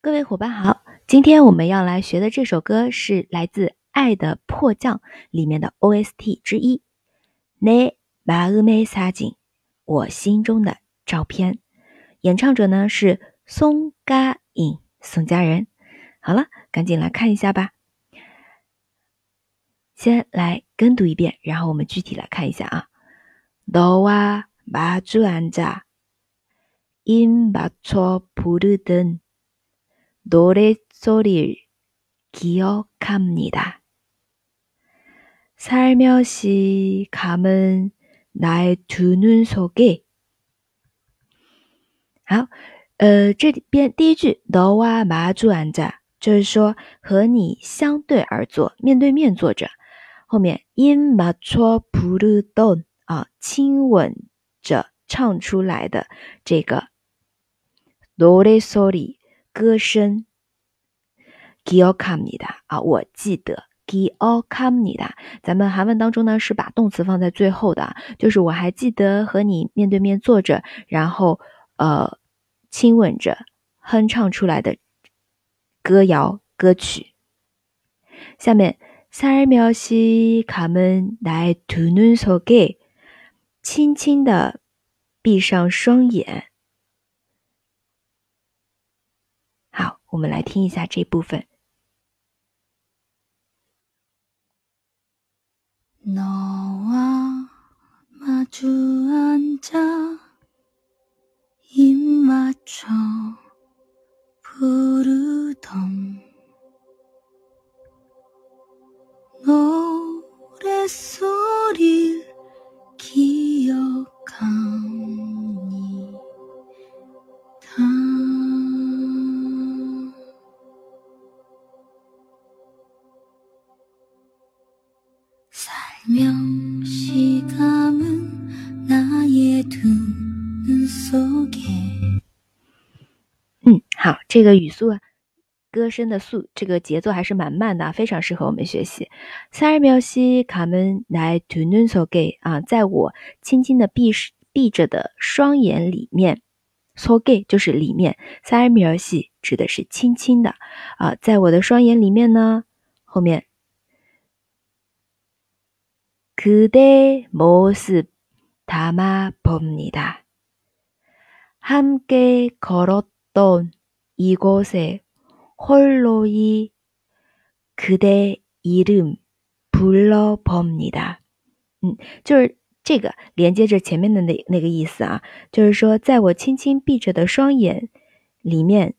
各位伙伴好，今天我们要来学的这首歌是来自《爱的迫降》里面的 OST 之一。내마음의사 진， 我心中的照片。演唱者呢是宋佳颖，宋佳人。好了，赶紧来看一下吧。先来跟读一遍，然后我们具体来看一下啊。 너와마주앉아입맞춰부르던 노랫소리를 기억합니다. 살며시 감은 나의 두 눈 속에 好，呃，这里边第一句 너와 마주 앉아 就是说和你相对而坐，面对面坐着。后面 in 맞춰 부르던 啊，亲吻着唱出来的这个노래소리 歌声，giocamida 啊，我记得 giocamida。咱们韩文当中呢是把动词放在最后的，就是我还记得和你面对面坐着，然后呃亲吻着哼唱出来的歌谣歌曲。下面살며시감은나의두눈속 에， 轻轻的闭上双眼。好我们来听一下这部分。这个语速，歌声的速，这个节奏还是蛮慢的，非常适合我们学习。萨尔苗西卡门来图嫩索给啊，在我轻轻的闭闭着的双眼里面，索给就是里面，萨尔苗西指的是轻轻的啊，在我的双眼里面呢，后面。그대모습담아봅니다 함께 걸었던 이곳에 홀로이 그대 이름 불러봅니다. 嗯，就是这个连接着前面的那那个意思啊，就是说，在我轻轻闭着的双眼里面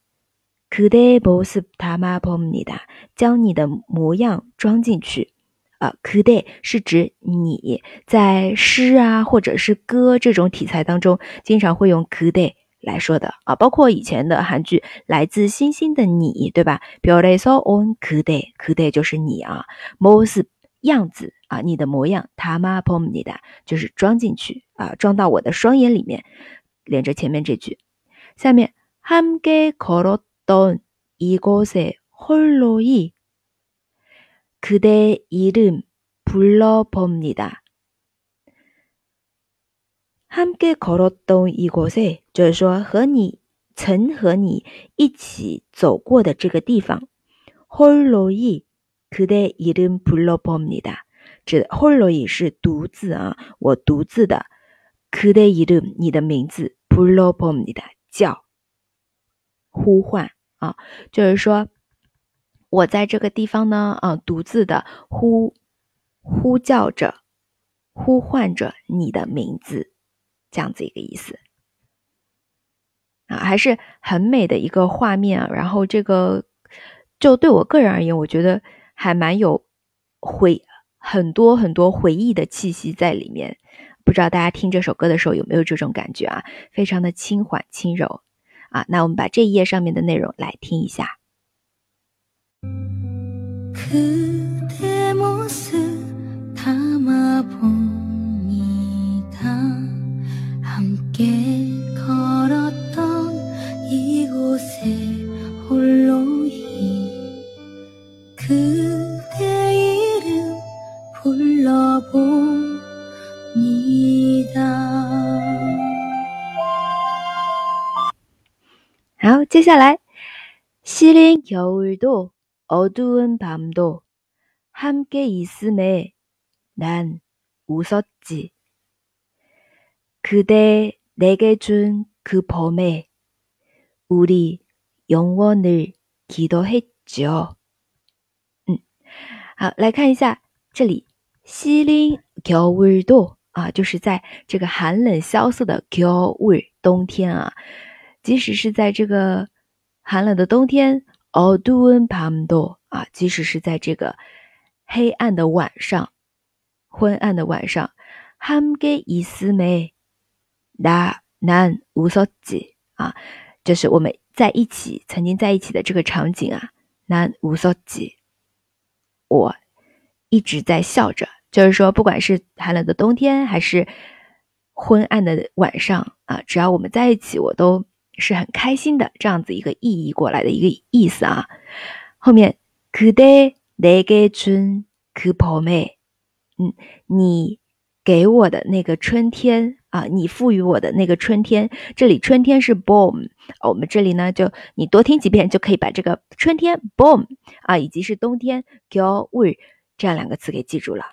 그대 모습 담아 봅니다. 将你的模样装进去。啊，kude 是指你在诗啊或者是歌这种题材当中，经常会用 kude 来说的啊，包括以前的韩剧《来自星星的你》，对吧？Beautiful on kude，kude 就是你啊，mos 样子啊，你的模样，tama pomnida 就是装进去啊，装到我的双眼里面，连着前面这句，下面 hamge korotdon igose holoi。 그대 이름 불러봅니다. 함께 걸었던 이곳에 就是说和你曾和你一起走过的这个地方 홀로이 그대 이름 불러봅니다. 指 홀로이 是独自啊，我独自的 그대 이름 你的名字 불러봅니다. 叫呼唤啊，就是说。我在这个地方呢，啊，独自的呼呼叫着，呼唤着你的名字，这样子一个意思 啊，还是很美的一个画面啊。然后这个就对我个人而言，我觉得还蛮有回很多很多回忆的气息在里面。不知道大家听这首歌的时候有没有这种感觉啊？非常的轻缓轻柔啊。那我们把这一页上面的内容来听一下。 이곳에 홀로이 그대 이름 불러봅니다. 好，接下来 시린 겨울도 어두운 밤도 함께 있음에 난 웃었지. 그대 내게 준 그 범에 우리영원을기도했죠嗯，好，来看一下这里，시린겨울도啊，就是在这个寒冷萧瑟的겨울冬天啊，即使是在这个寒冷的冬天，어두운밤도啊，即使是在这个黑暗的晚上、昏暗的晚上，함께있음에나난웃었지啊， 就是我们在一起曾经在一起的这个场景啊，난웃었지我一直在笑着。就是说，不管是寒冷的冬天，还是昏暗的晚上啊，只要我们在一起，我都是很开心的。这样子一个意译过来的一个意思啊。后面그대내게준그봄 에， 嗯，你 给我的那个春天啊，你赋予我的那个春天，这里春天是 봄，我们这里呢就你多听几遍就可以把这个春天 봄啊，以及是冬天겨울这样两个词给记住了。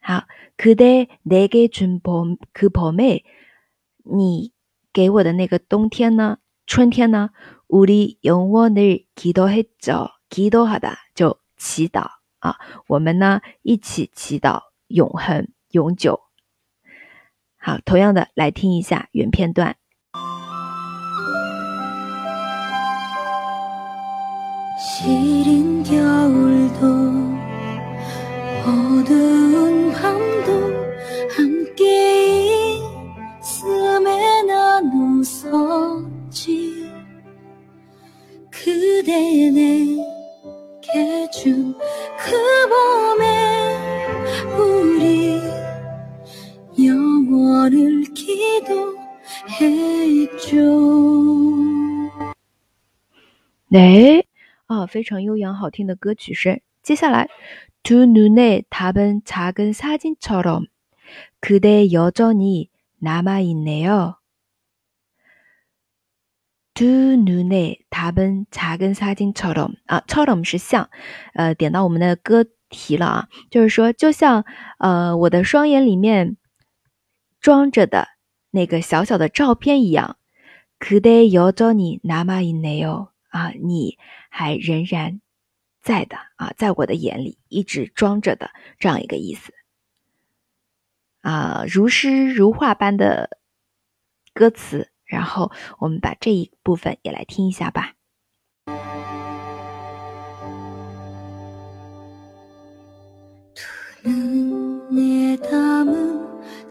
好，그대내게준봄그봄에你给我的那个冬天呢？春天呢？우리영원을기도했죠기도하다就祈祷啊，我们呢一起祈祷永恒 永久。好，同样的来听一下原片段。 哎，啊，非常悠扬好听的歌曲声。接下来，두눈에답은작은사진처럼그대여전히남아있네요두눈에답은작은사진처럼啊，처럼是像，呃，点到我们的歌题了啊，就是说，就像呃，我的双眼里面 装着的那个小小的照片一样。그대여전히남아있네요啊，你还仍然在的啊，在我的眼里一直装着的这样一个意思啊，如诗如画般的歌词，然后我们把这一部分也来听一下吧。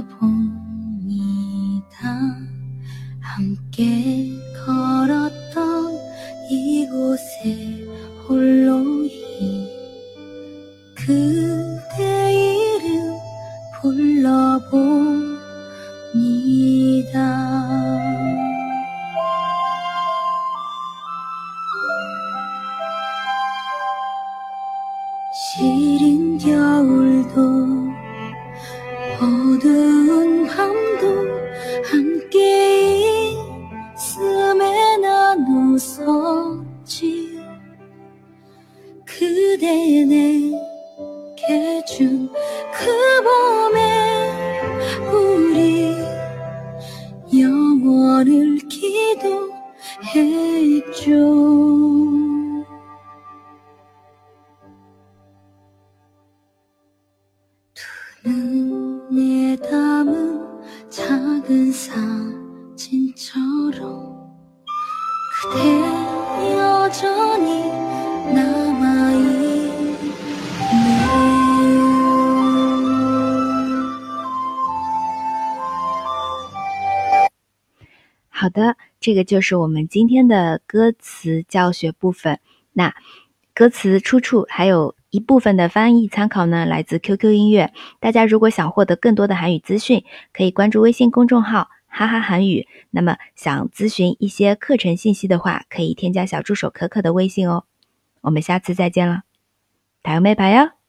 담아본 함께 걸었던 이곳에 홀로히 그대 이름 불러봅니다. 시린 겨울 해준 그 봄에 우리 영원을 기도했죠. 두 눈에 담은 작은 사진처럼 그대 여전히 好的，这个就是我们今天的歌词教学部分。那歌词出处还有一部分的翻译参考呢，来自 QQ 音乐。大家如果想获得更多的韩语资讯，可以关注微信公众号“哈哈韩语”。那么想咨询一些课程信息的话，可以添加小助手可可的微信哦。我们下次再见了，打个没牌哟。